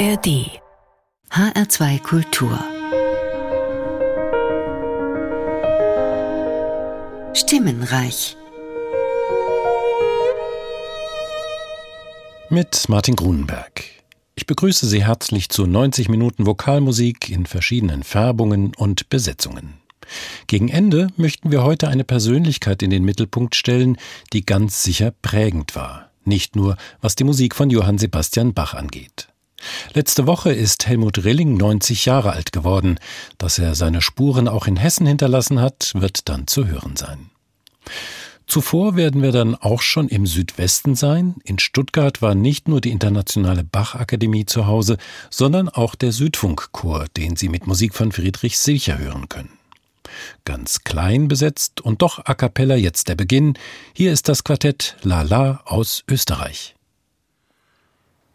ARD HR2 Kultur Stimmenreich Mit Martin Grunenberg. Ich begrüße Sie herzlich zu 90 Minuten Vokalmusik in verschiedenen Färbungen und Besetzungen. Gegen Ende möchten wir heute eine Persönlichkeit in den Mittelpunkt stellen, die ganz sicher prägend war. Nicht nur, was die Musik von Johann Sebastian Bach angeht. Letzte Woche ist Helmut Rilling 90 Jahre alt geworden. Dass er seine Spuren auch in Hessen hinterlassen hat, wird dann zu hören sein. Zuvor werden wir dann auch schon im Südwesten sein. In Stuttgart war nicht nur die internationale Bach-Akademie zu Hause, sondern auch der Südfunkchor, den Sie mit Musik von Friedrich Silcher hören können. Ganz klein besetzt und doch a cappella jetzt der Beginn. Hier ist das Quartett La La aus Österreich.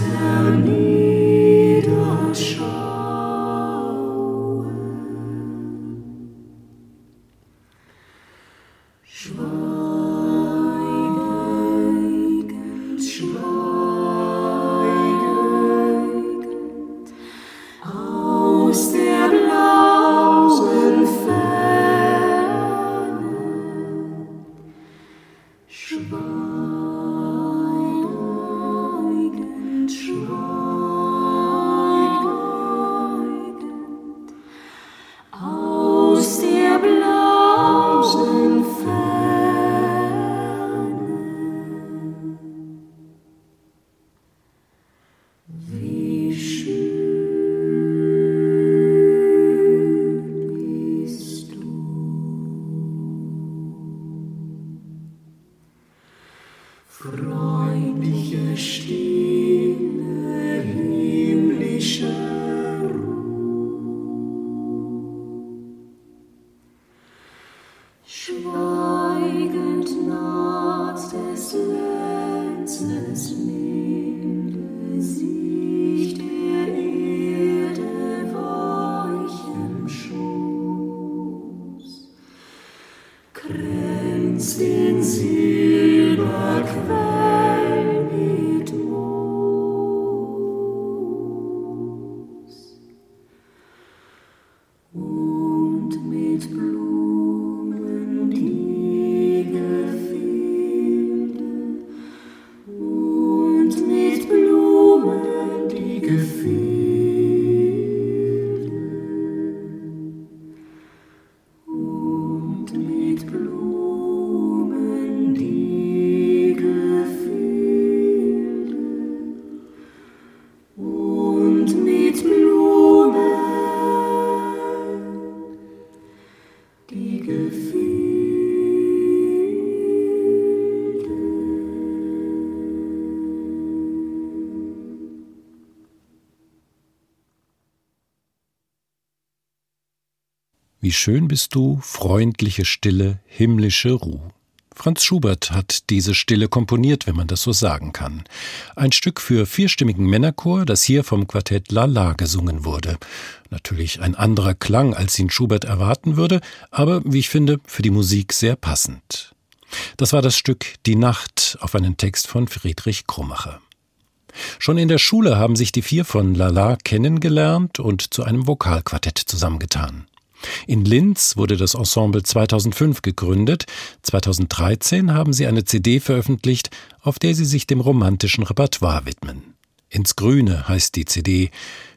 eternity. Wie schön bist du, freundliche Stille, himmlische Ruh. Franz Schubert hat diese Stille komponiert, wenn man das so sagen kann. Ein Stück für vierstimmigen Männerchor, das hier vom Quartett Lala gesungen wurde. Natürlich ein anderer Klang, als ihn Schubert erwarten würde, aber, wie ich finde, für die Musik sehr passend. Das war das Stück Die Nacht auf einen Text von Friedrich Krummacher. Schon in der Schule haben sich die vier von Lala kennengelernt und zu einem Vokalquartett zusammengetan. In Linz wurde das Ensemble 2005 gegründet. 2013 haben sie eine CD veröffentlicht, auf der sie sich dem romantischen Repertoire widmen. Ins Grüne heißt die CD.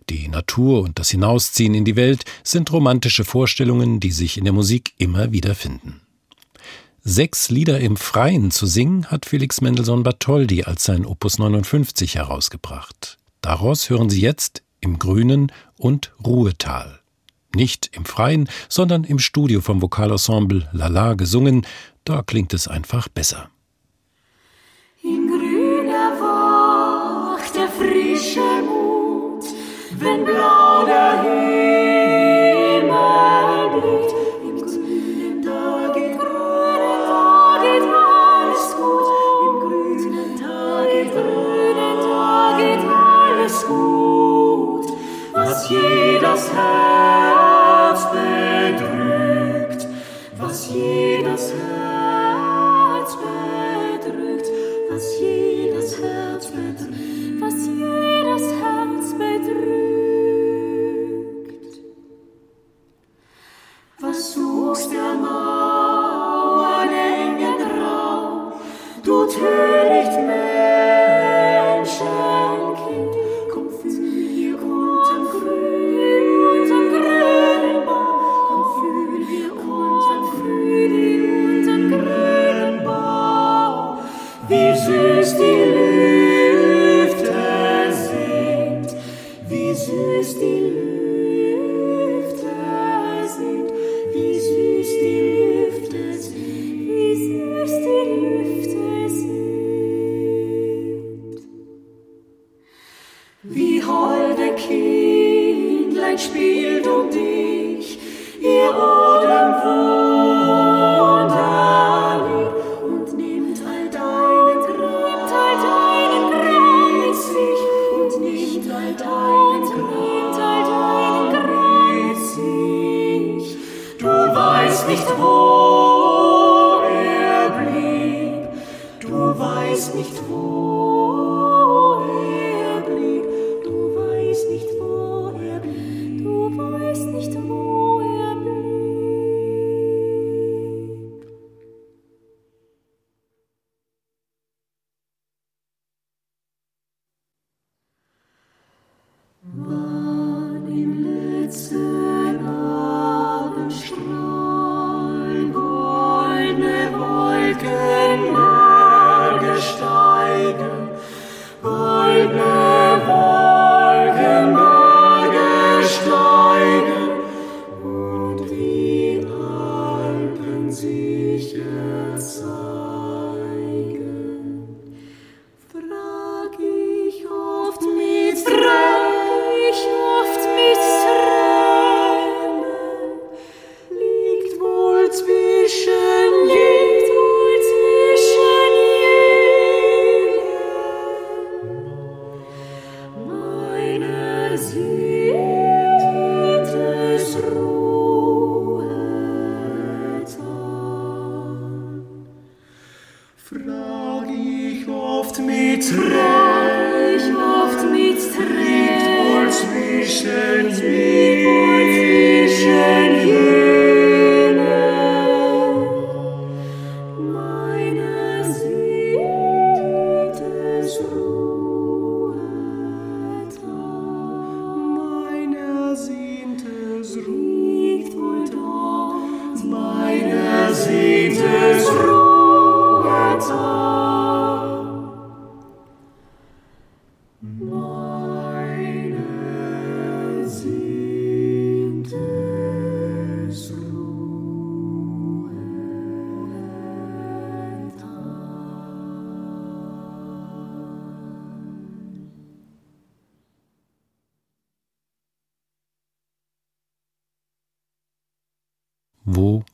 Die Natur und das Hinausziehen in die Welt sind romantische Vorstellungen, die sich in der Musik immer wieder finden. Sechs Lieder im Freien zu singen hat Felix Mendelssohn Bartholdy als sein Opus 59 herausgebracht. Daraus hören Sie jetzt im Grünen und Ruhetal. Nicht im Freien, sondern im Studio vom Vokalensemble Lala gesungen, da klingt es einfach besser. In grüner Wacht der frische Mut, wenn blau der Himmel blickt, im grünen Tag geht grünen Tag geht alles gut, im grünen Tag geht grünen Tag geht alles gut, was jedes Herz bedrückt, was jedes Herz bedrückt, was jedes Herz bedrückt, was jedes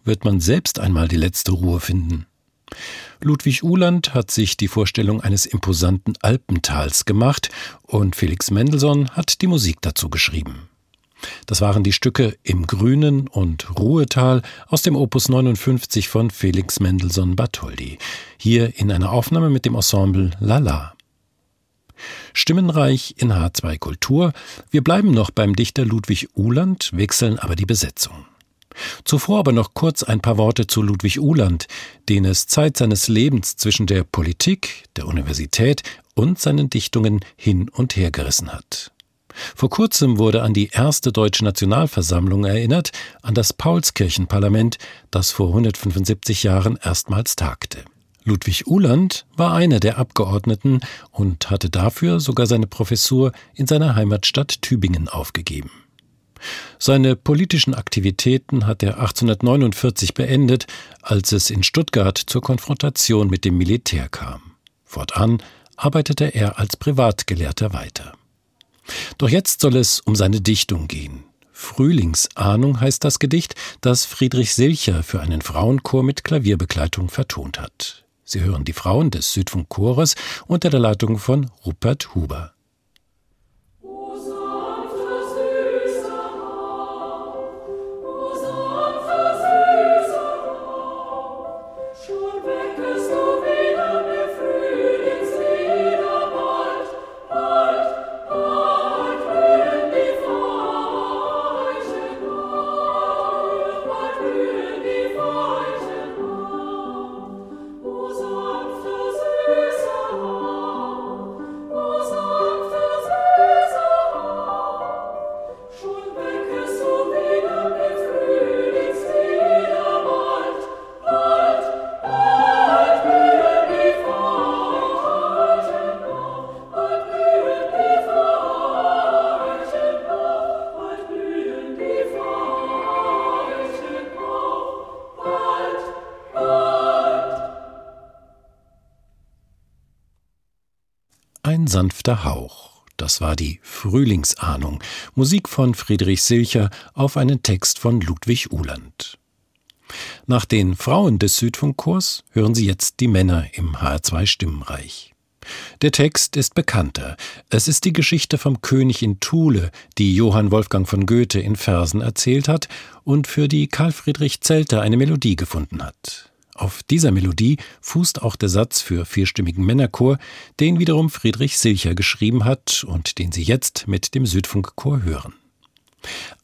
wird man selbst einmal die letzte Ruhe finden? Ludwig Uhland hat sich die Vorstellung eines imposanten Alpentals gemacht und Felix Mendelssohn hat die Musik dazu geschrieben. Das waren die Stücke Im Grünen und Ruhetal aus dem Opus 59 von Felix Mendelssohn Bartholdy, hier in einer Aufnahme mit dem Ensemble Lala. Stimmenreich in H2 Kultur. Wir bleiben noch beim Dichter Ludwig Uhland, wechseln aber die Besetzung. Zuvor aber noch kurz ein paar Worte zu Ludwig Uhland, den es Zeit seines Lebens zwischen der Politik, der Universität und seinen Dichtungen hin und her gerissen hat. Vor kurzem wurde an die erste deutsche Nationalversammlung erinnert, an das Paulskirchenparlament, das vor 175 Jahren erstmals tagte. Ludwig Uhland war einer der Abgeordneten und hatte dafür sogar seine Professur in seiner Heimatstadt Tübingen aufgegeben. Seine politischen Aktivitäten hat er 1849 beendet, als es in Stuttgart zur Konfrontation mit dem Militär kam. Fortan arbeitete er als Privatgelehrter weiter. Doch jetzt soll es um seine Dichtung gehen. Frühlingsahnung heißt das Gedicht, das Friedrich Silcher für einen Frauenchor mit Klavierbegleitung vertont hat. Sie hören die Frauen des Südfunkchores unter der Leitung von Rupert Huber. Sanfter Hauch. Das war die Frühlingsahnung, Musik von Friedrich Silcher auf einen Text von Ludwig Uhland. Nach den Frauen des Südfunkchors hören Sie jetzt die Männer im HR2 Stimmenreich. Der Text ist bekannter. Es ist die Geschichte vom König in Thule, die Johann Wolfgang von Goethe in Versen erzählt hat und für die Karl Friedrich Zelter eine Melodie gefunden hat. Auf dieser Melodie fußt auch der Satz für vierstimmigen Männerchor, den wiederum Friedrich Silcher geschrieben hat und den Sie jetzt mit dem Südfunkchor hören.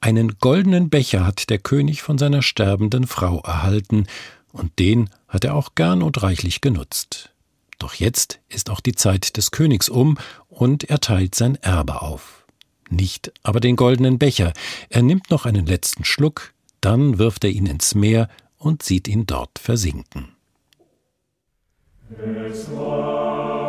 Einen goldenen Becher hat der König von seiner sterbenden Frau erhalten, und den hat er auch gern und reichlich genutzt. Doch jetzt ist auch die Zeit des Königs um, und er teilt sein Erbe auf. Nicht aber den goldenen Becher, er nimmt noch einen letzten Schluck, dann wirft er ihn ins Meer und sieht ihn dort versinken. Es war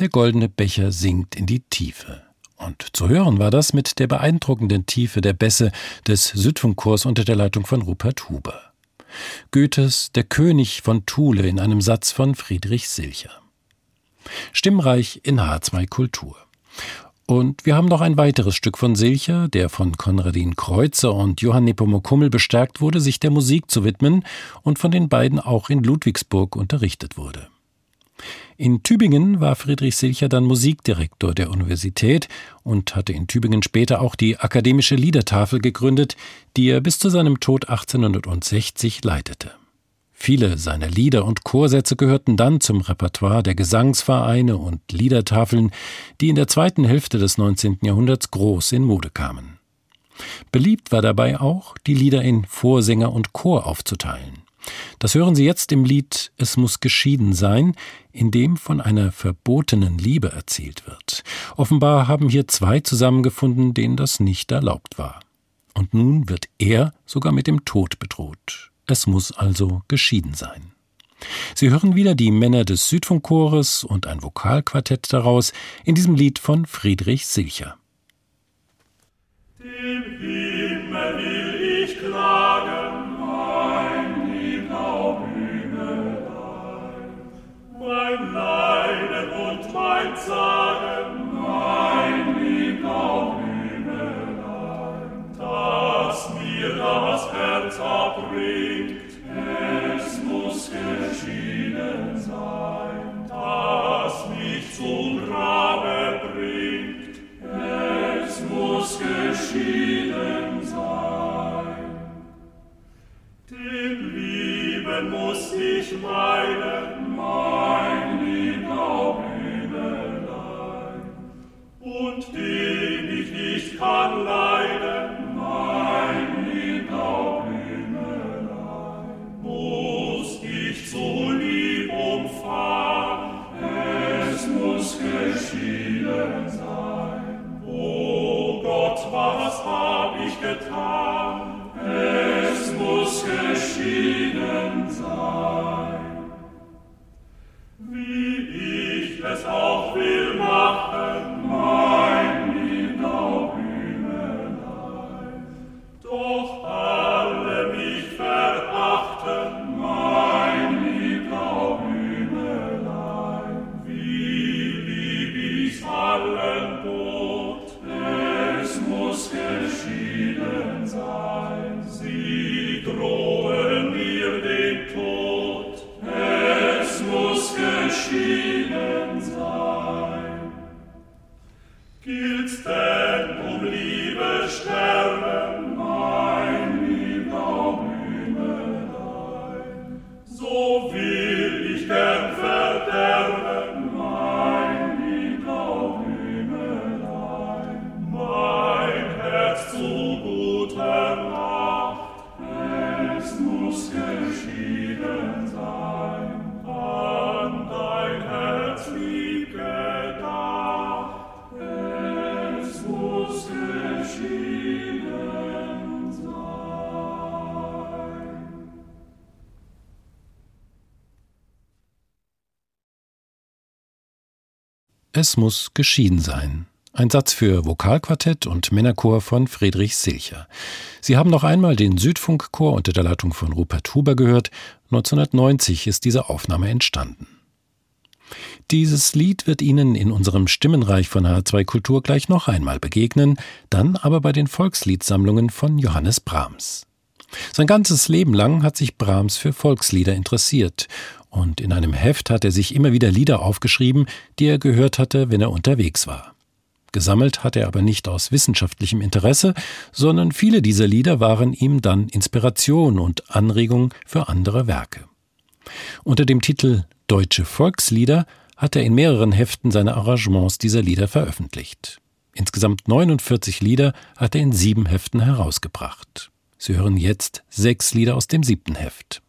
Der goldene Becher sinkt in die Tiefe. Und zu hören war das mit der beeindruckenden Tiefe der Bässe des Südfunkchors unter der Leitung von Rupert Huber. Goethes Der König von Thule in einem Satz von Friedrich Silcher. Stimmreich in H2 Kultur. Und wir haben noch ein weiteres Stück von Silcher, der von Konradin Kreuzer und Johann Nepomuk Hummel bestärkt wurde, sich der Musik zu widmen und von den beiden auch in Ludwigsburg unterrichtet wurde. In Tübingen war Friedrich Silcher dann Musikdirektor der Universität und hatte in Tübingen später auch die Akademische Liedertafel gegründet, die er bis zu seinem Tod 1860 leitete. Viele seiner Lieder und Chorsätze gehörten dann zum Repertoire der Gesangsvereine und Liedertafeln, die in der zweiten Hälfte des 19. Jahrhunderts groß in Mode kamen. Beliebt war dabei auch, die Lieder in Vorsänger und Chor aufzuteilen. Das hören Sie jetzt im Lied Es muss geschieden sein, in dem von einer verbotenen Liebe erzählt wird. Offenbar haben hier zwei zusammengefunden, denen das nicht erlaubt war. Und nun wird er sogar mit dem Tod bedroht. Es muss also geschieden sein. Sie hören wieder die Männer des Südfunkchores und ein Vokalquartett daraus in diesem Lied von Friedrich Silcher. Dem Himmel mein Leiden und mein Zagen, mein Lieblaubühnelein, dass mir das Herz abbringt, es muss geschieden sein, dass mich zum Grabe bringt, es muss geschieden sein. Den Lieben muss ich meiden, was hab ich getan? Auch will via Es muss geschieden sein. Ein Satz für Vokalquartett und Männerchor von Friedrich Silcher. Sie haben noch einmal den Südfunkchor unter der Leitung von Rupert Huber gehört. 1990 ist diese Aufnahme entstanden. Dieses Lied wird Ihnen in unserem Stimmenreich von H2 Kultur gleich noch einmal begegnen, dann aber bei den Volksliedsammlungen von Johannes Brahms. Sein ganzes Leben lang hat sich Brahms für Volkslieder interessiert und in einem Heft hat er sich immer wieder Lieder aufgeschrieben, die er gehört hatte, wenn er unterwegs war. Gesammelt hat er aber nicht aus wissenschaftlichem Interesse, sondern viele dieser Lieder waren ihm dann Inspiration und Anregung für andere Werke. Unter dem Titel Deutsche Volkslieder hat er in mehreren Heften seine Arrangements dieser Lieder veröffentlicht. Insgesamt 49 Lieder hat er in sieben Heften herausgebracht. Sie hören jetzt sechs Lieder aus dem siebten Heft.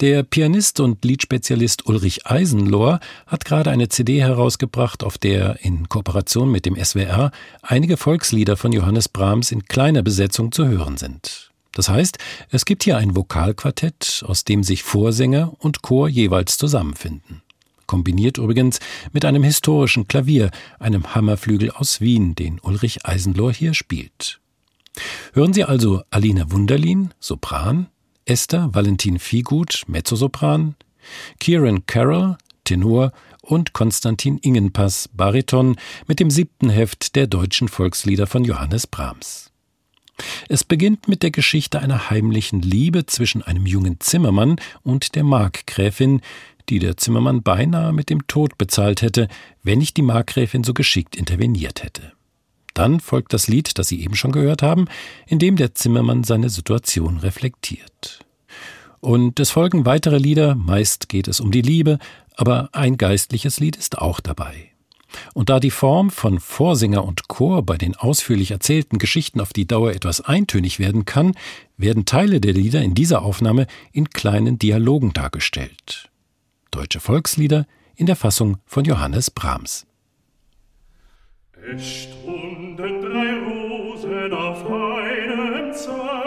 Der Pianist und Liedspezialist Ulrich Eisenlohr hat gerade eine CD herausgebracht, auf der in Kooperation mit dem SWR einige Volkslieder von Johannes Brahms in kleiner Besetzung zu hören sind. Das heißt, es gibt hier ein Vokalquartett, aus dem sich Vorsänger und Chor jeweils zusammenfinden. kombiniert übrigens mit einem historischen Klavier, einem Hammerflügel aus Wien, den Ulrich Eisenlohr hier spielt. Hören Sie also Alina Wunderlin, Sopran, Esther Valentin Viehgut, Mezzosopran, Kieran Carroll, Tenor und Konstantin Ingenpass, Bariton, mit dem siebten Heft der deutschen Volkslieder von Johannes Brahms. Es beginnt mit der Geschichte einer heimlichen Liebe zwischen einem jungen Zimmermann und der Markgräfin, die der Zimmermann beinahe mit dem Tod bezahlt hätte, wenn nicht die Markgräfin so geschickt interveniert hätte. Dann folgt das Lied, das Sie eben schon gehört haben, in dem der Zimmermann seine Situation reflektiert. Und es folgen weitere Lieder, meist geht es um die Liebe, aber ein geistliches Lied ist auch dabei. Und da die Form von Vorsänger und Chor bei den ausführlich erzählten Geschichten auf die Dauer etwas eintönig werden kann, werden Teile der Lieder in dieser Aufnahme in kleinen Dialogen dargestellt. Deutsche Volkslieder in der Fassung von Johannes Brahms. Es stunden drei Rosen auf einem Zweig,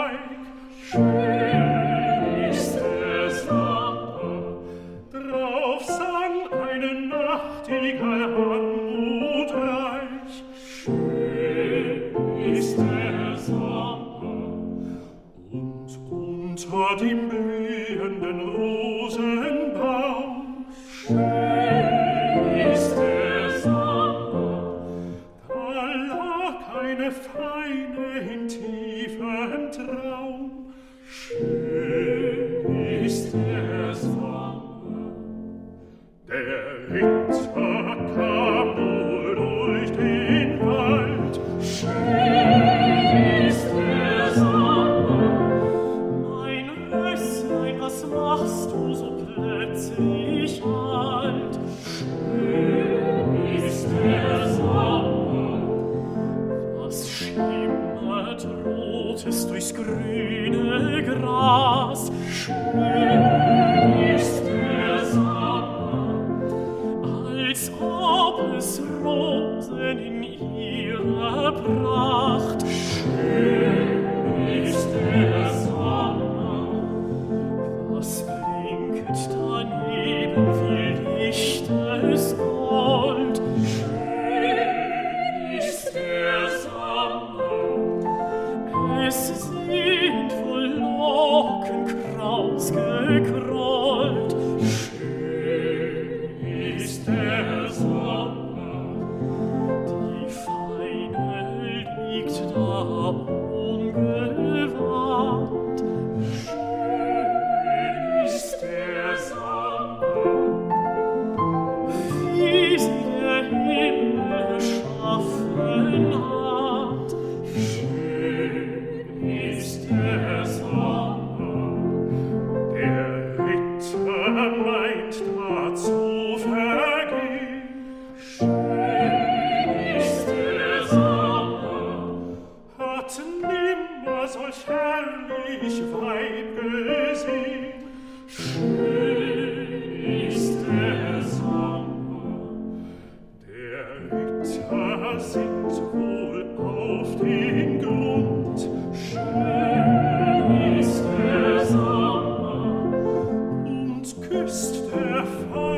küsst der Vater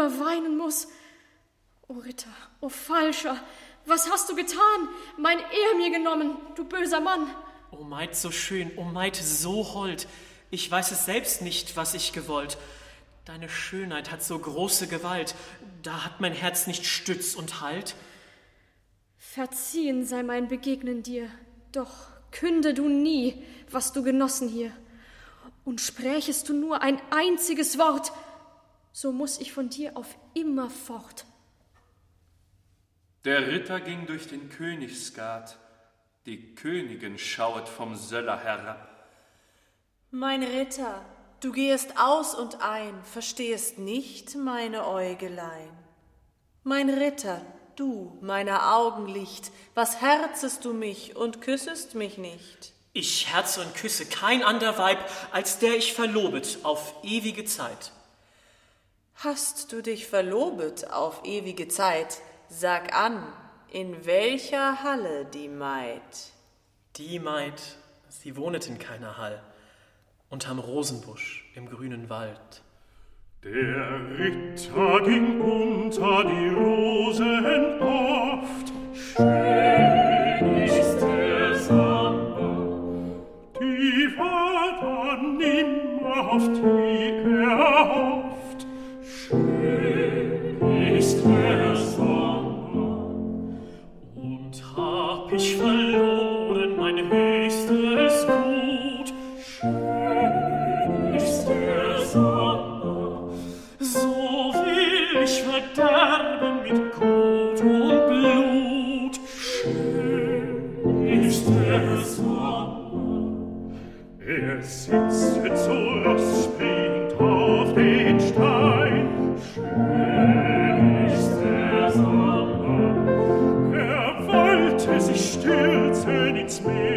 immer weinen muss. O Ritter, o Falscher, was hast du getan? Mein Ehr mir genommen, du böser Mann. O Maid so schön, o Maid so hold, ich weiß es selbst nicht, was ich gewollt. Deine Schönheit hat so große Gewalt, da hat mein Herz nicht Stütz und Halt. Verziehen sei mein Begegnen dir, doch künde du nie, was du genossen hier. Und sprächest du nur ein einziges Wort, so muss ich von dir auf immer fort. Der Ritter ging durch den Königsgat, die Königin schauet vom Söller herab. Mein Ritter, du gehst aus und ein, verstehest nicht meine Äugelein. Mein Ritter, du, meiner Augen Licht, was herzest du mich und küssest mich nicht? Ich herze und küsse kein ander Weib, als der ich verlobet auf ewige Zeit. Hast du dich verlobet auf ewige Zeit? Sag an, in welcher Halle die Maid? Die Maid, sie wohnet in keiner Hall, unterm Rosenbusch im grünen Wald. Der Ritter ging unter die Rosen oft, schön ist der Samba, die war dann nimmer auf die er stürzen ins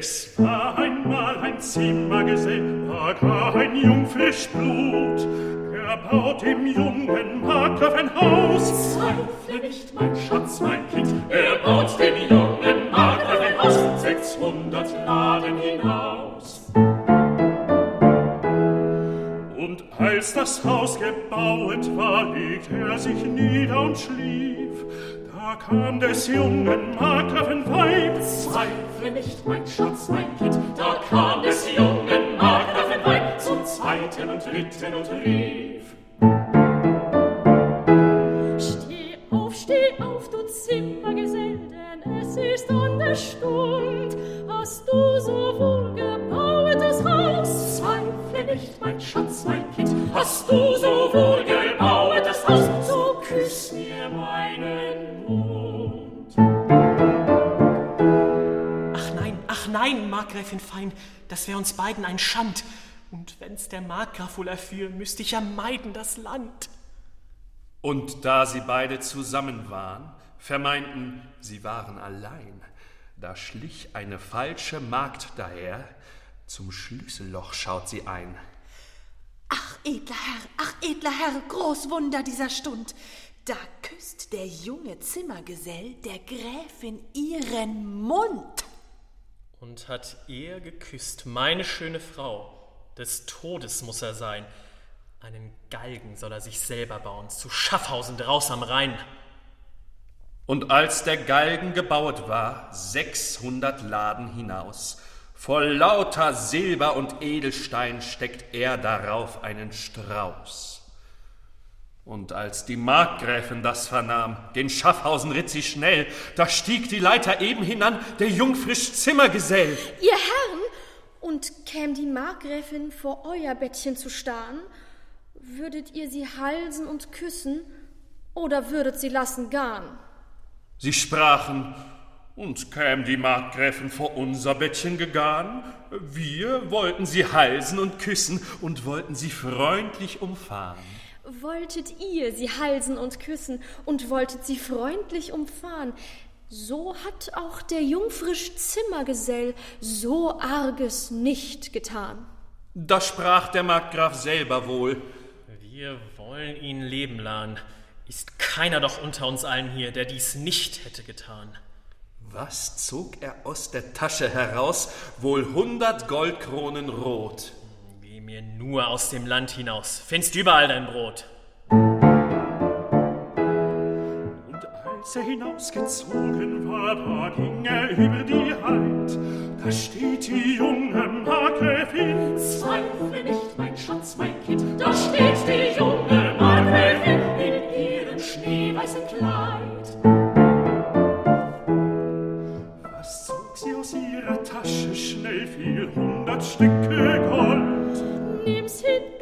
Es war einmal ein Zimmergesell, da gar ein jungfrisch Blut. Er baut dem jungen Markgraf ein Haus. Zweifle nicht, mein Schatz, mein Kind, er baut dem jungen Markgraf ein Haus. Sechshundert Laden hinaus. Und als das Haus gebaut war, legte er sich nieder und schlief. Da kam des jungen Markgrafen Weib. Zweifle nicht, mein Schatz, mein Kind, da kam des jungen Markgrafen Weib zum zweiten und dritten und rief. Steh auf, steh auf, du Zimmergesell, denn es ist an der Stund. Hast du so wohl gebauetes Haus? Zweifle nicht, mein Schatz, mein Kind, hast du so wohl Markgräfin Fein, das wär uns beiden ein Schand. Und wenn's der Markgraf wohl erführ, müsst ich ja meiden das Land. Und da sie beide zusammen waren, vermeinten, sie waren allein, da schlich eine falsche Magd daher, zum Schlüsselloch schaut sie ein. Ach, edler Herr, ach, edler Herr, Großwunder dieser Stund. Da küsst der junge Zimmergesell der Gräfin ihren Mund. Und hat er geküsst, meine schöne Frau, des Todes muss er sein. Einen Galgen soll er sich selber bauen, zu Schaffhausen draus am Rhein. Und als der Galgen gebaut war, sechshundert Laden hinaus, voll lauter Silber und Edelstein steckt er darauf einen Strauß. Und als die Markgräfin das vernahm, gen Schaffhausen ritt sie schnell, da stieg die Leiter eben hinan, der jungfrisch Zimmergesell. Ihr Herrn, und käm die Markgräfin vor euer Bettchen zu starren, würdet ihr sie halsen und küssen, oder würdet sie lassen garn? Sie sprachen, und käm die Markgräfin vor unser Bettchen gegangen, wir wollten sie halsen und küssen und wollten sie freundlich umfahren. Wolltet ihr sie halsen und küssen und wolltet sie freundlich umfahren, so hat auch der jungfrisch Zimmergesell so arges nicht getan. Da sprach der Markgraf selber wohl. Wir wollen ihn leben lahen. Ist keiner doch unter uns allen hier, der dies nicht hätte getan. Was zog er aus der Tasche heraus? Wohl hundert Goldkronen rot. Geh mir nur aus dem Land hinaus, findst überall dein Brot. Und als er hinausgezogen war, da ging er über die Heid. Da steht die junge Margrethin. Zweifle nicht, mein Schatz, mein Kind, da steht die junge Margrethin in ihrem schneeweißen Kleid. Was zog sie aus ihrer Tasche schnell vier hundert Stücke Gold?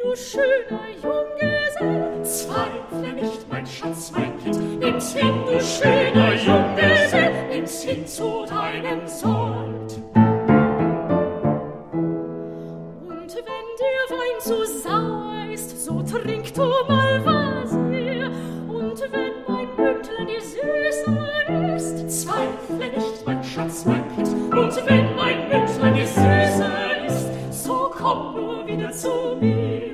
du schöner Junggesell. Zweifle nicht, mein Schatz, mein Kind, nimm's hin, du schöner Junggesell, nimm's hin zu deinem Sold. Und wenn der Wein zu sauer ist, so trink du mal was her. Und wenn mein Mündlein dir süßer ist, zweifle nicht, mein Schatz, mein Kind, und wenn mein Mündlein dir süßer ist, so komm nur wieder zu mir.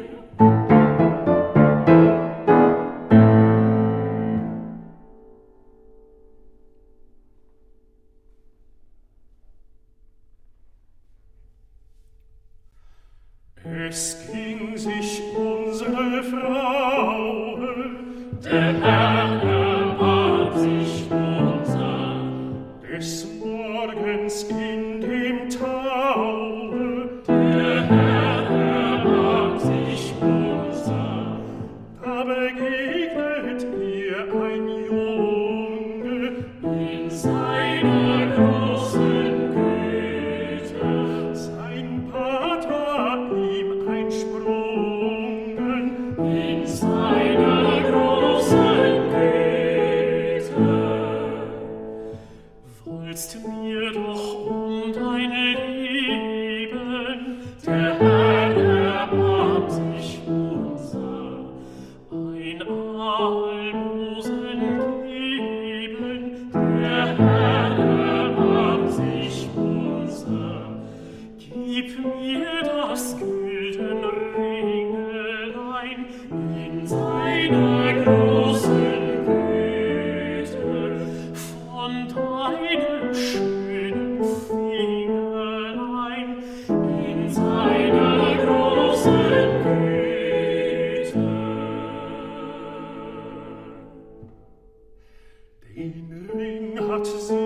in ring hat sie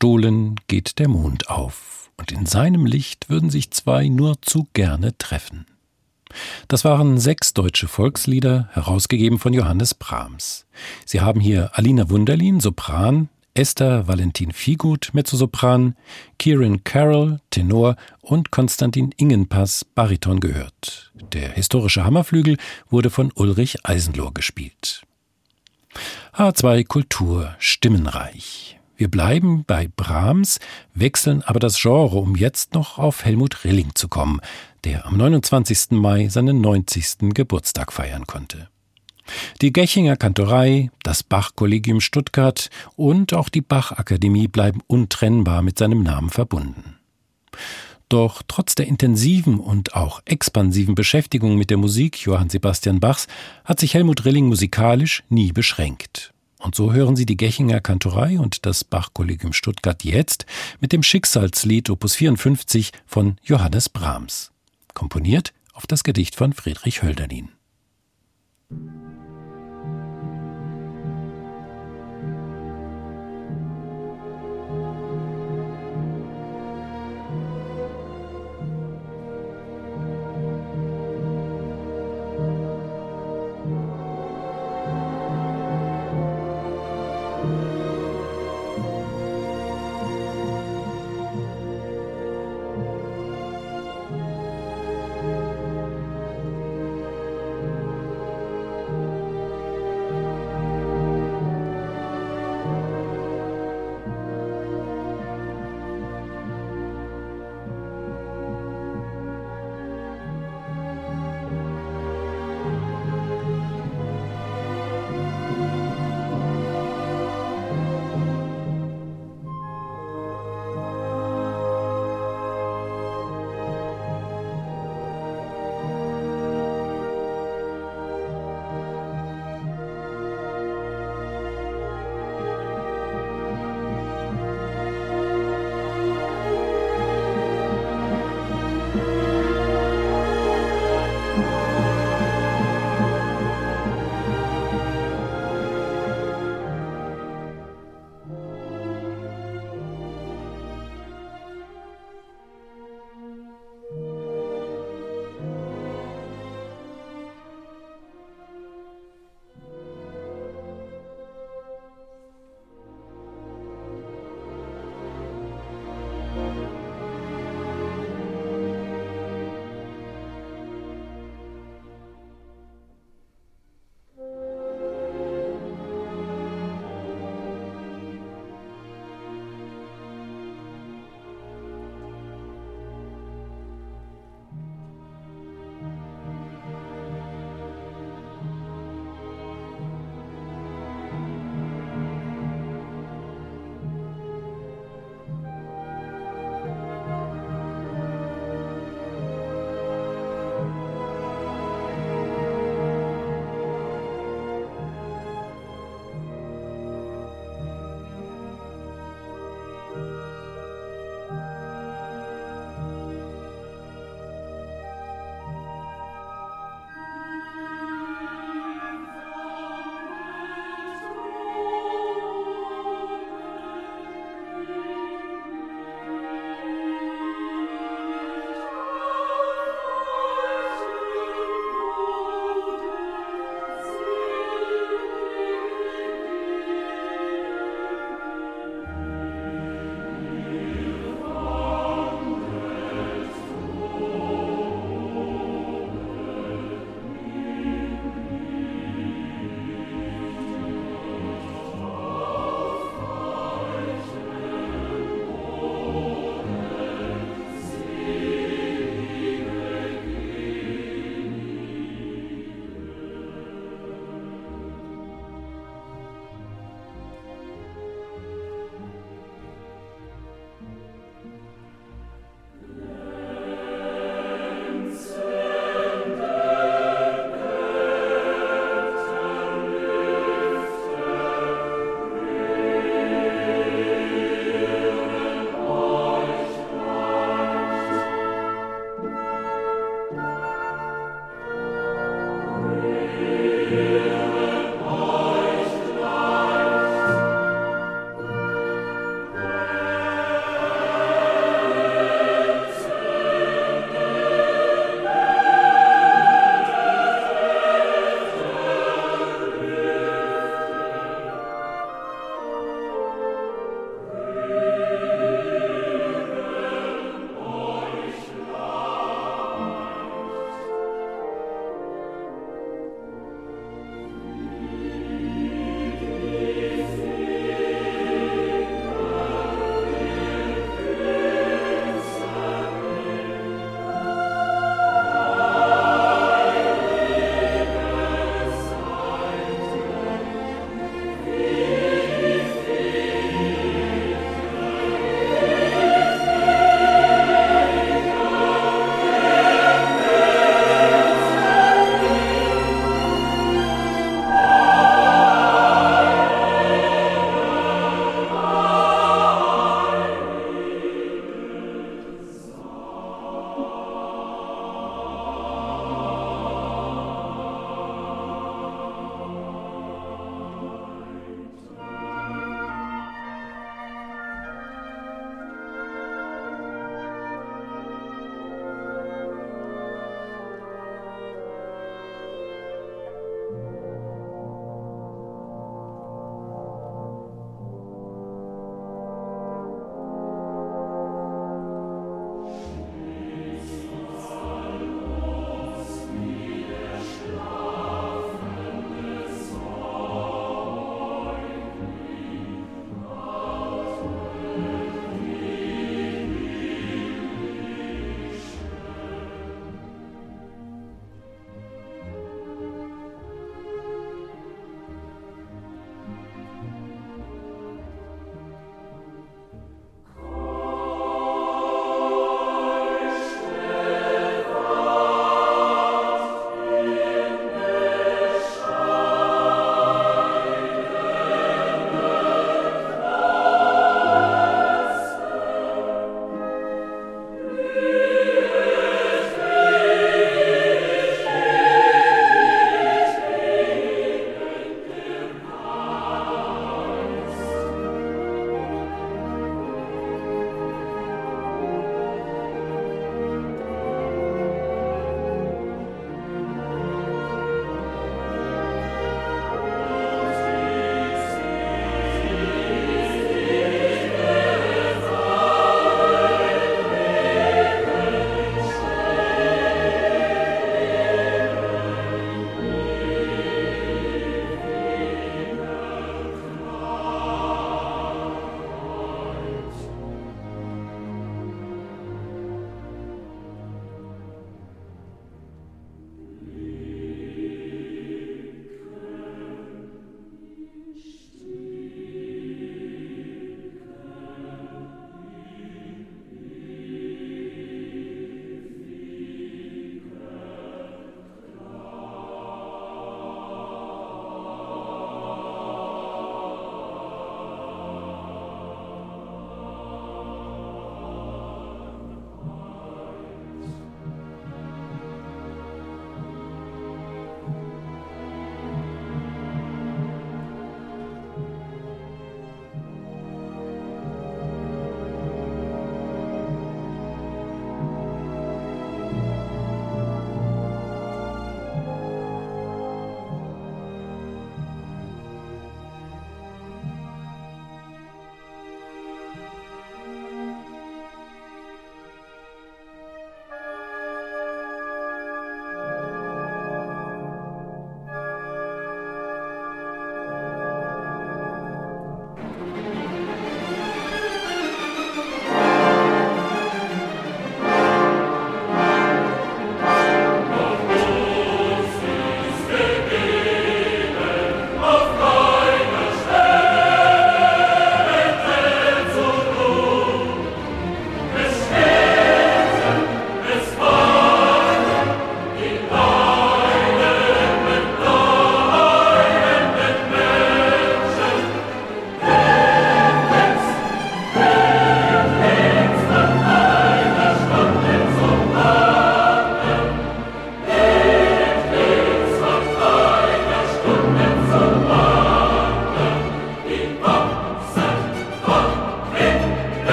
Verstohlen geht der Mond auf, und in seinem Licht würden sich zwei nur zu gerne treffen. Das waren sechs deutsche Volkslieder, herausgegeben von Johannes Brahms. Sie haben hier Alina Wunderlin, Sopran, Esther Valentin Figut, Mezzosopran, Kieran Carroll, Tenor und Konstantin Ingenpass, Bariton gehört. Der historische Hammerflügel wurde von Ulrich Eisenlohr gespielt. H2 Kultur stimmenreich. Wir bleiben bei Brahms, wechseln aber das Genre, um jetzt noch auf Helmut Rilling zu kommen, der am 29. Mai seinen 90. Geburtstag feiern konnte. Die Gechinger Kantorei, das Bach-Kollegium Stuttgart und auch die Bach-Akademie bleiben untrennbar mit seinem Namen verbunden. Doch trotz der intensiven und auch expansiven Beschäftigung mit der Musik Johann Sebastian Bachs hat sich Helmut Rilling musikalisch nie beschränkt. Und so hören Sie die Gechinger Kantorei und das Bachkollegium Stuttgart jetzt mit dem Schicksalslied Opus 54 von Johannes Brahms. Komponiert auf das Gedicht von Friedrich Hölderlin.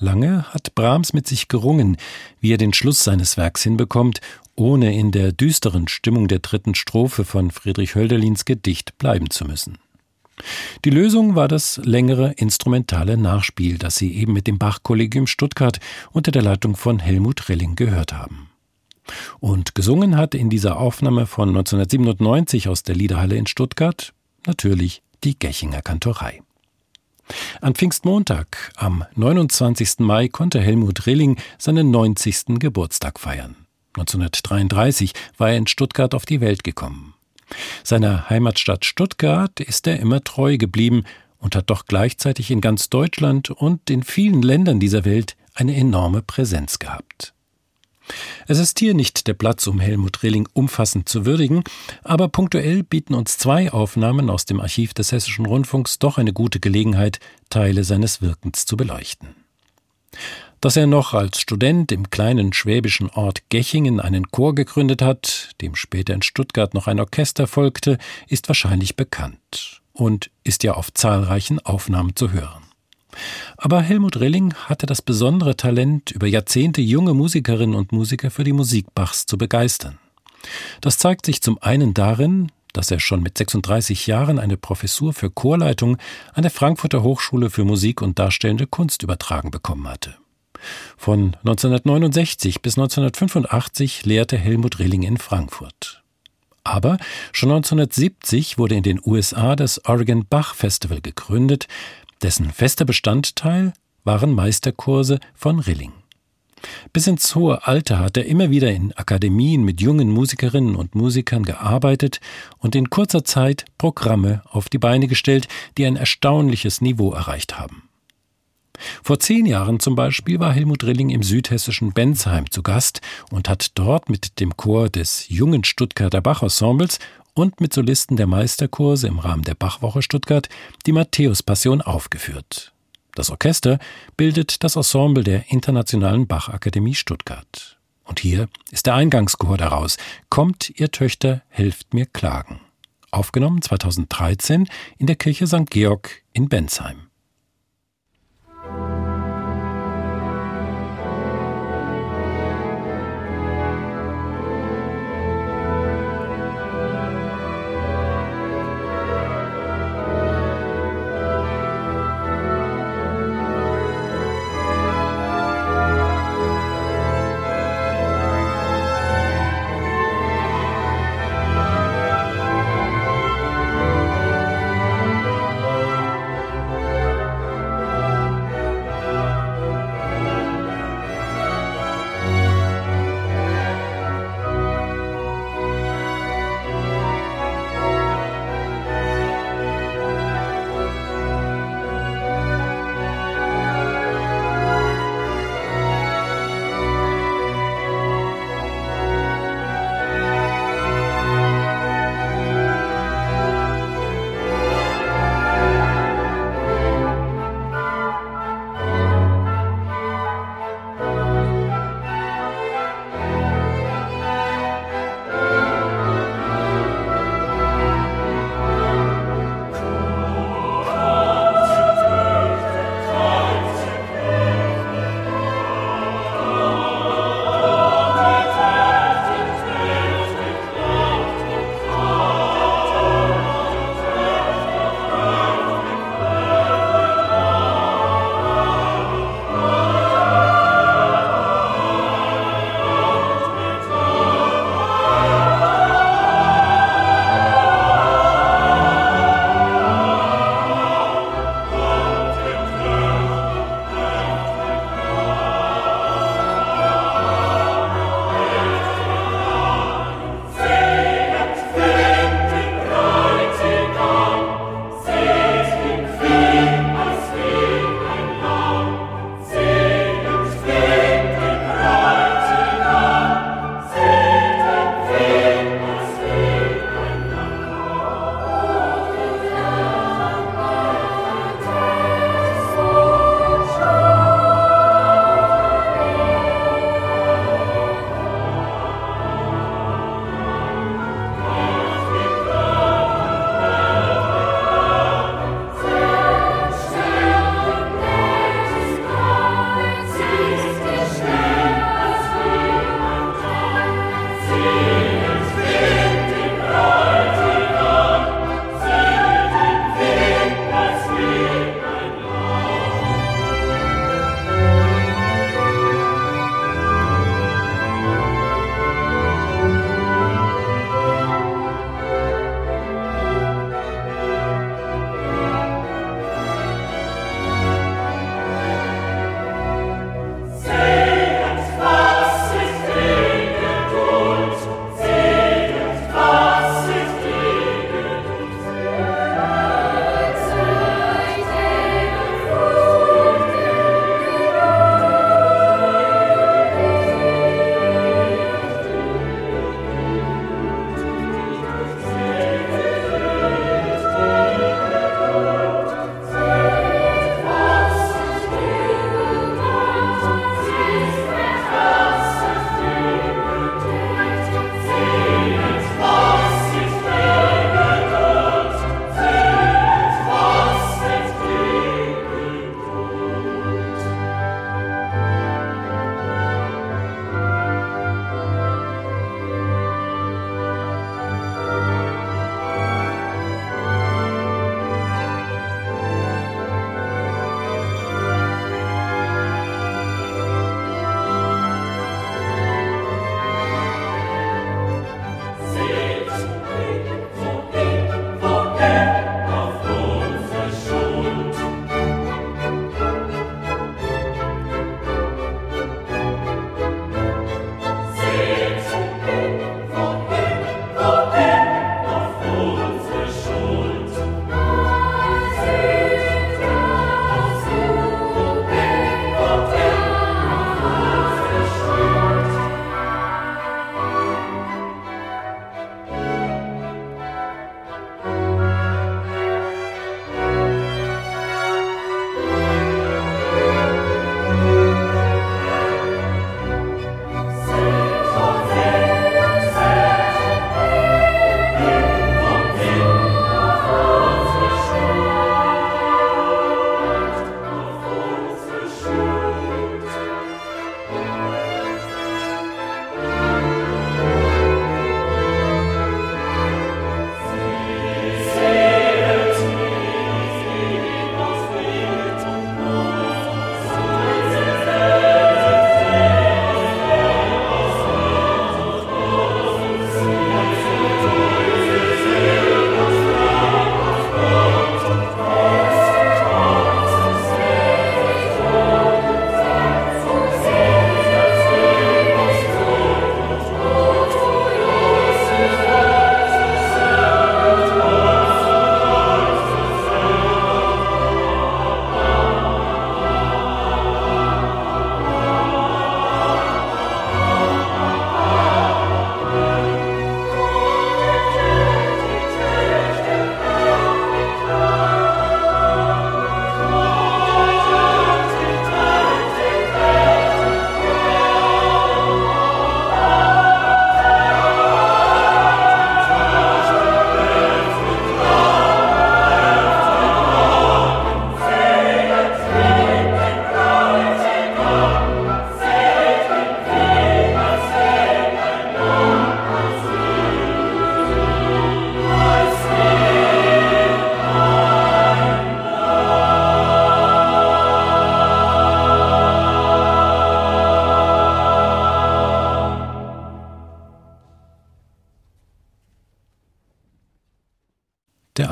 Lange hat Brahms mit sich gerungen, wie er den Schluss seines Werks hinbekommt, ohne in der düsteren Stimmung der dritten Strophe von Friedrich Hölderlins Gedicht bleiben zu müssen. Die Lösung war das längere instrumentale Nachspiel, das Sie eben mit dem Bach-Kollegium Stuttgart unter der Leitung von Helmut Rilling gehört haben. Und gesungen hat in dieser Aufnahme von 1997 aus der Liederhalle in Stuttgart natürlich die Gechinger Kantorei. An Pfingstmontag, am 29. Mai, konnte Helmut Rilling seinen 90. Geburtstag feiern. 1933 war er in Stuttgart auf die Welt gekommen. Seiner Heimatstadt Stuttgart ist er immer treu geblieben und hat doch gleichzeitig in ganz Deutschland und in vielen Ländern dieser Welt eine enorme Präsenz gehabt. Es ist hier nicht der Platz, um Helmut Rilling umfassend zu würdigen, aber punktuell bieten uns zwei Aufnahmen aus dem Archiv des Hessischen Rundfunks doch eine gute Gelegenheit, Teile seines Wirkens zu beleuchten. Dass er noch als Student im kleinen schwäbischen Ort Gechingen einen Chor gegründet hat, dem später in Stuttgart noch ein Orchester folgte, ist wahrscheinlich bekannt und ist ja auf zahlreichen Aufnahmen zu hören. Aber Helmut Rilling hatte das besondere Talent, über Jahrzehnte junge Musikerinnen und Musiker für die Musik Bachs zu begeistern. Das zeigt sich zum einen darin, dass er schon mit 36 Jahren eine Professur für Chorleitung an der Frankfurter Hochschule für Musik und Darstellende Kunst übertragen bekommen hatte. Von 1969 bis 1985 lehrte Helmut Rilling in Frankfurt. Aber schon 1970 wurde in den USA das Oregon Bach Festival gegründet, dessen fester Bestandteil waren Meisterkurse von Rilling. Bis ins hohe Alter hat er immer wieder in Akademien mit jungen Musikerinnen und Musikern gearbeitet und in kurzer Zeit Programme auf die Beine gestellt, die ein erstaunliches Niveau erreicht haben. Vor zehn Jahren zum Beispiel war Helmut Rilling im südhessischen Bensheim zu Gast und hat dort mit dem Chor des jungen Stuttgarter Bach-Ensembles und mit Solisten der Meisterkurse im Rahmen der Bachwoche Stuttgart die Matthäus-Passion aufgeführt. Das Orchester bildet das Ensemble der Internationalen Bachakademie Stuttgart. Und hier ist der Eingangschor daraus. Kommt, ihr Töchter, helft mir klagen. Aufgenommen 2013 in der Kirche St. Georg in Bensheim.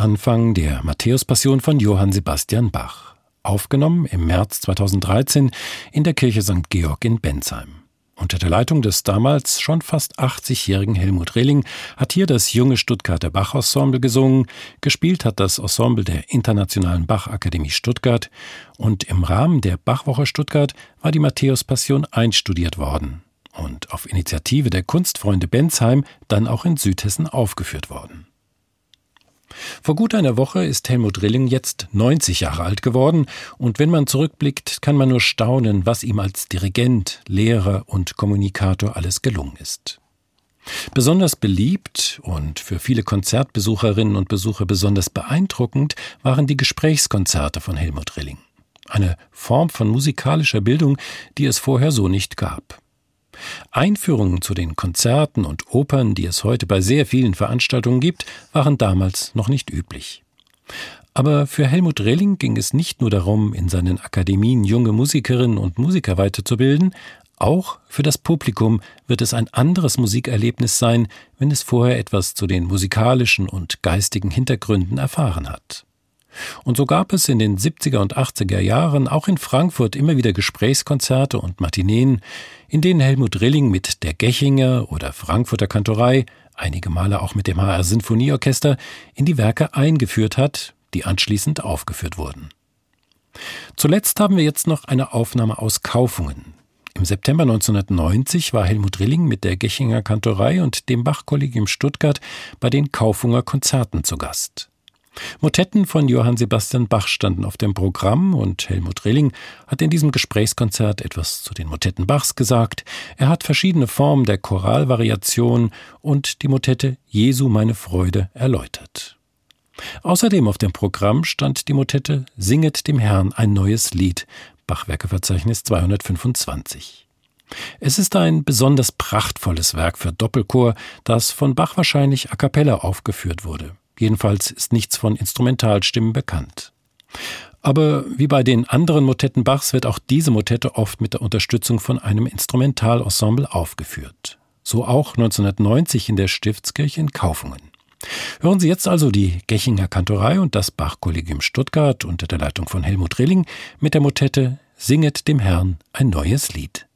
Anfang der Matthäus-Passion von Johann Sebastian Bach. Aufgenommen im März 2013 in der Kirche St. Georg in Bensheim. Unter der Leitung des damals schon fast 80-jährigen Helmut Rehling hat hier das junge Stuttgarter Bach-Ensemble gesungen, gespielt hat das Ensemble der Internationalen Bachakademie Stuttgart und im Rahmen der Bachwoche Stuttgart war die Matthäus-Passion einstudiert worden und auf Initiative der Kunstfreunde Bensheim dann auch in Südhessen aufgeführt worden. Vor gut einer Woche ist Helmut Rilling jetzt 90 Jahre alt geworden, und wenn man zurückblickt, kann man nur staunen, was ihm als Dirigent, Lehrer und Kommunikator alles gelungen ist. Besonders beliebt und für viele Konzertbesucherinnen und Besucher besonders beeindruckend waren die Gesprächskonzerte von Helmut Rilling. Eine Form von musikalischer Bildung, die es vorher so nicht gab. Einführungen zu den Konzerten und Opern, die es heute bei sehr vielen Veranstaltungen gibt, waren damals noch nicht üblich. Aber für Helmut Rehling ging es nicht nur darum, in seinen Akademien junge Musikerinnen und Musiker weiterzubilden, auch für das Publikum wird es ein anderes Musikerlebnis sein, wenn es vorher etwas zu den musikalischen und geistigen Hintergründen erfahren hat. Und so gab es in den 70er und 80er Jahren auch in Frankfurt immer wieder Gesprächskonzerte und Matineen, in denen Helmut Rilling mit der Gechinger oder Frankfurter Kantorei, einige Male auch mit dem HR Sinfonieorchester, in die Werke eingeführt hat, die anschließend aufgeführt wurden. Zuletzt haben wir jetzt noch eine Aufnahme aus Kaufungen. Im September 1990 war Helmut Rilling mit der Gechinger Kantorei und dem Bachkollegium Stuttgart bei den Kaufunger Konzerten zu Gast. Motetten von Johann Sebastian Bach standen auf dem Programm und Helmut Rilling hat in diesem Gesprächskonzert etwas zu den Motetten Bachs gesagt. Er hat verschiedene Formen der Choralvariation und die Motette Jesu meine Freude erläutert. Außerdem auf dem Programm stand die Motette Singet dem Herrn ein neues Lied, Bachwerkeverzeichnis 225. Es ist ein besonders prachtvolles Werk für Doppelchor, das von Bach wahrscheinlich a cappella aufgeführt wurde. Jedenfalls ist nichts von Instrumentalstimmen bekannt. Aber wie bei den anderen Motetten Bachs wird auch diese Motette oft mit der Unterstützung von einem Instrumentalensemble aufgeführt. So auch 1990 in der Stiftskirche in Kaufungen. Hören Sie jetzt also die Gechinger Kantorei und das Bachkollegium Stuttgart unter der Leitung von Helmut Rilling mit der Motette Singet dem Herrn ein neues Lied.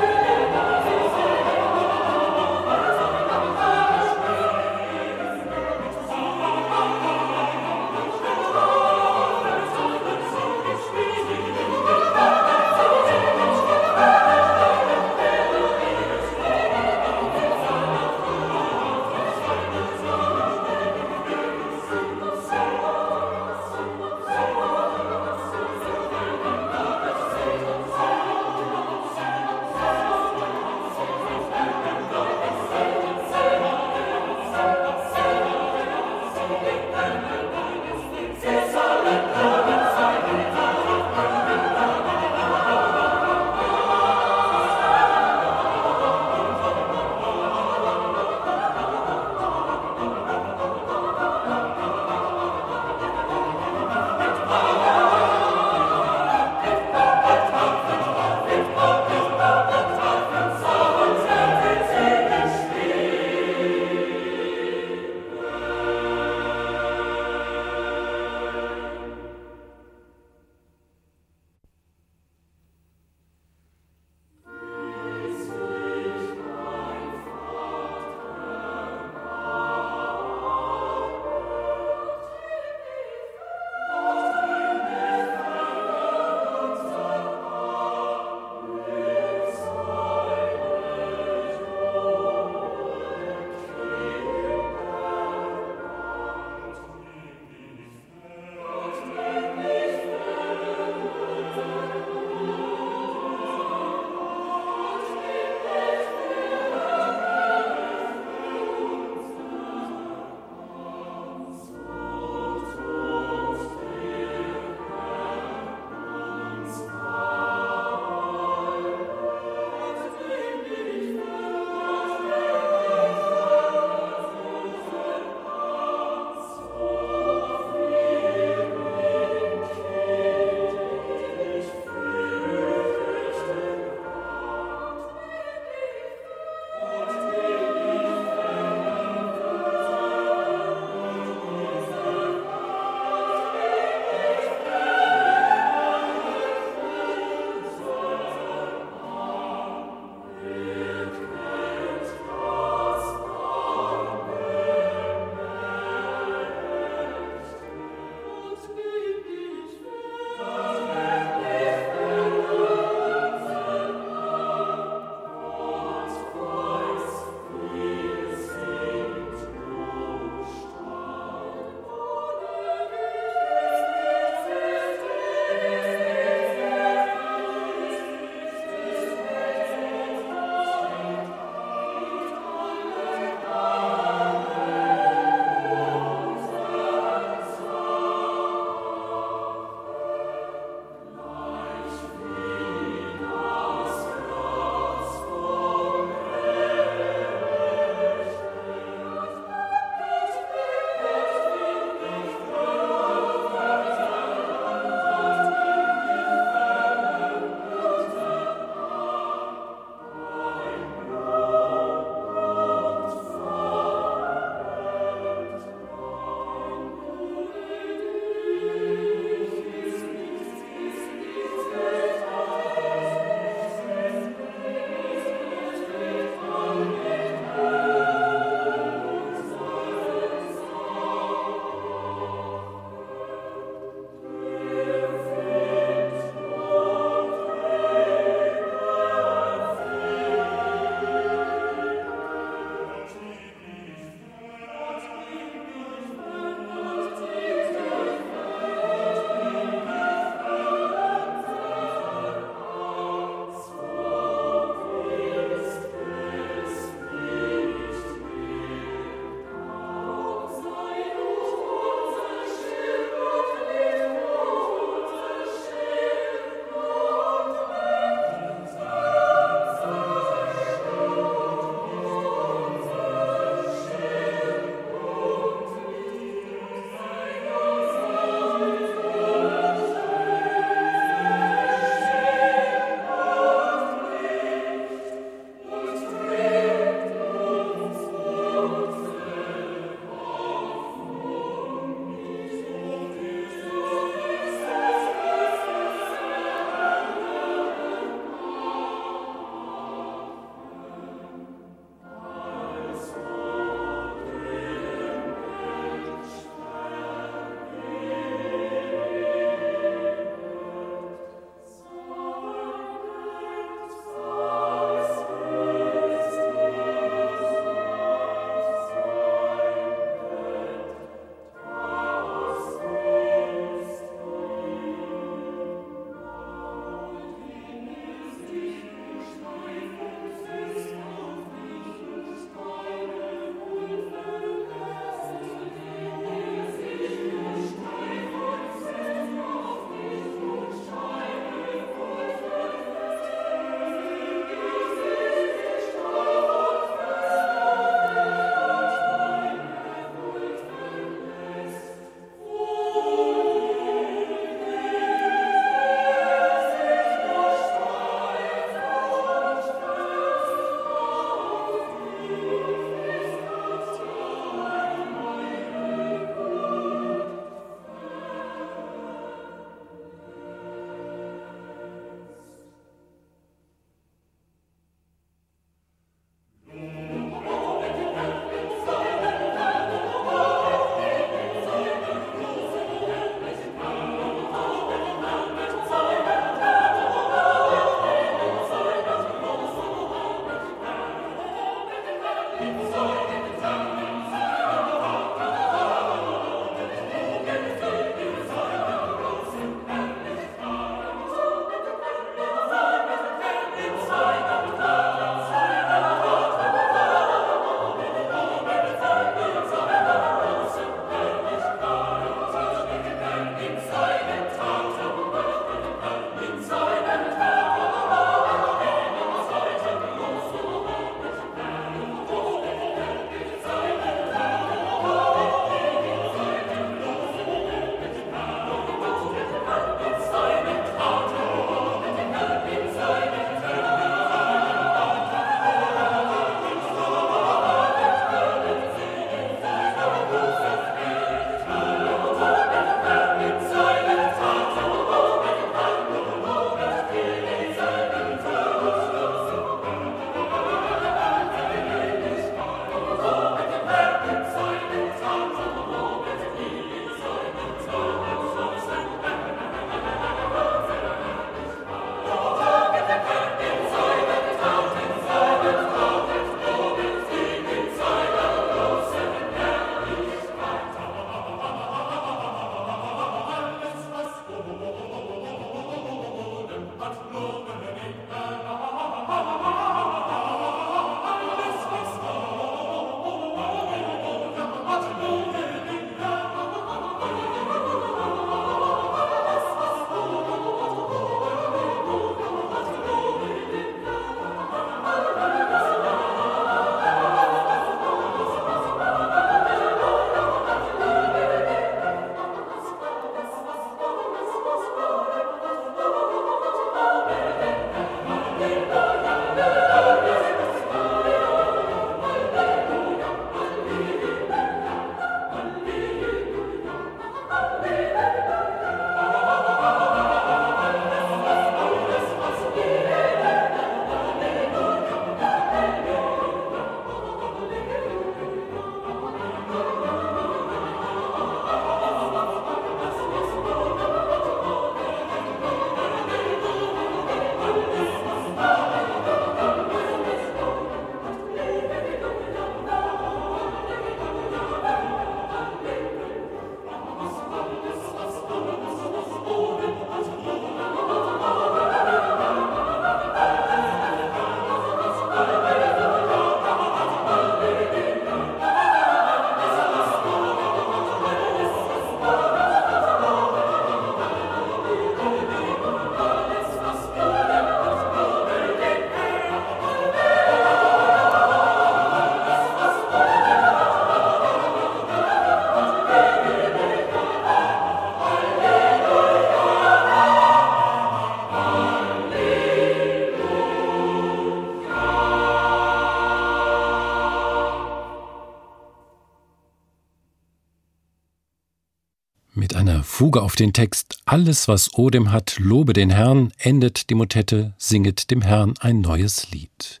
Fuge auf den Text Alles, was Odem hat, lobe den Herrn, endet die Motette, singet dem Herrn ein neues Lied.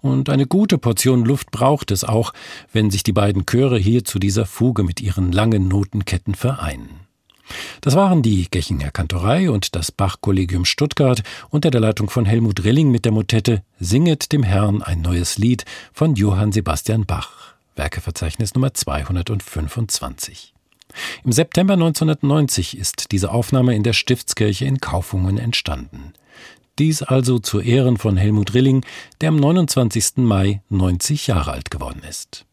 Und eine gute Portion Luft braucht es auch, wenn sich die beiden Chöre hier zu dieser Fuge mit ihren langen Notenketten vereinen. Das waren die Gechinger Kantorei und das Bach-Kollegium Stuttgart unter der Leitung von Helmut Rilling mit der Motette Singet dem Herrn ein neues Lied von Johann Sebastian Bach. Werkeverzeichnis Nummer 225. Im September 1990 ist diese Aufnahme in der Stiftskirche in Kaufungen entstanden. Dies also zu Ehren von Helmut Rilling, der am 29. Mai 90 Jahre alt geworden ist.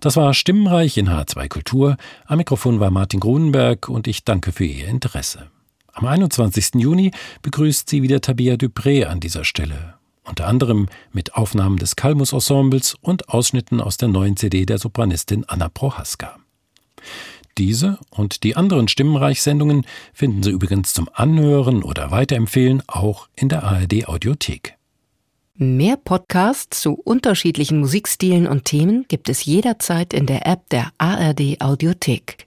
Das war Stimmenreich in H2 Kultur. Am Mikrofon war Martin Grunenberg und ich danke für Ihr Interesse. Am 21. Juni begrüßt sie wieder Tabia Dupré an dieser Stelle. Unter anderem mit Aufnahmen des Kalmus Ensembles und Ausschnitten aus der neuen CD der Sopranistin Anna Prohaska. Diese und die anderen Stimmenreich-Sendungen finden Sie übrigens zum Anhören oder Weiterempfehlen auch in der ARD Audiothek. Mehr Podcasts zu unterschiedlichen Musikstilen und Themen gibt es jederzeit in der App der ARD Audiothek.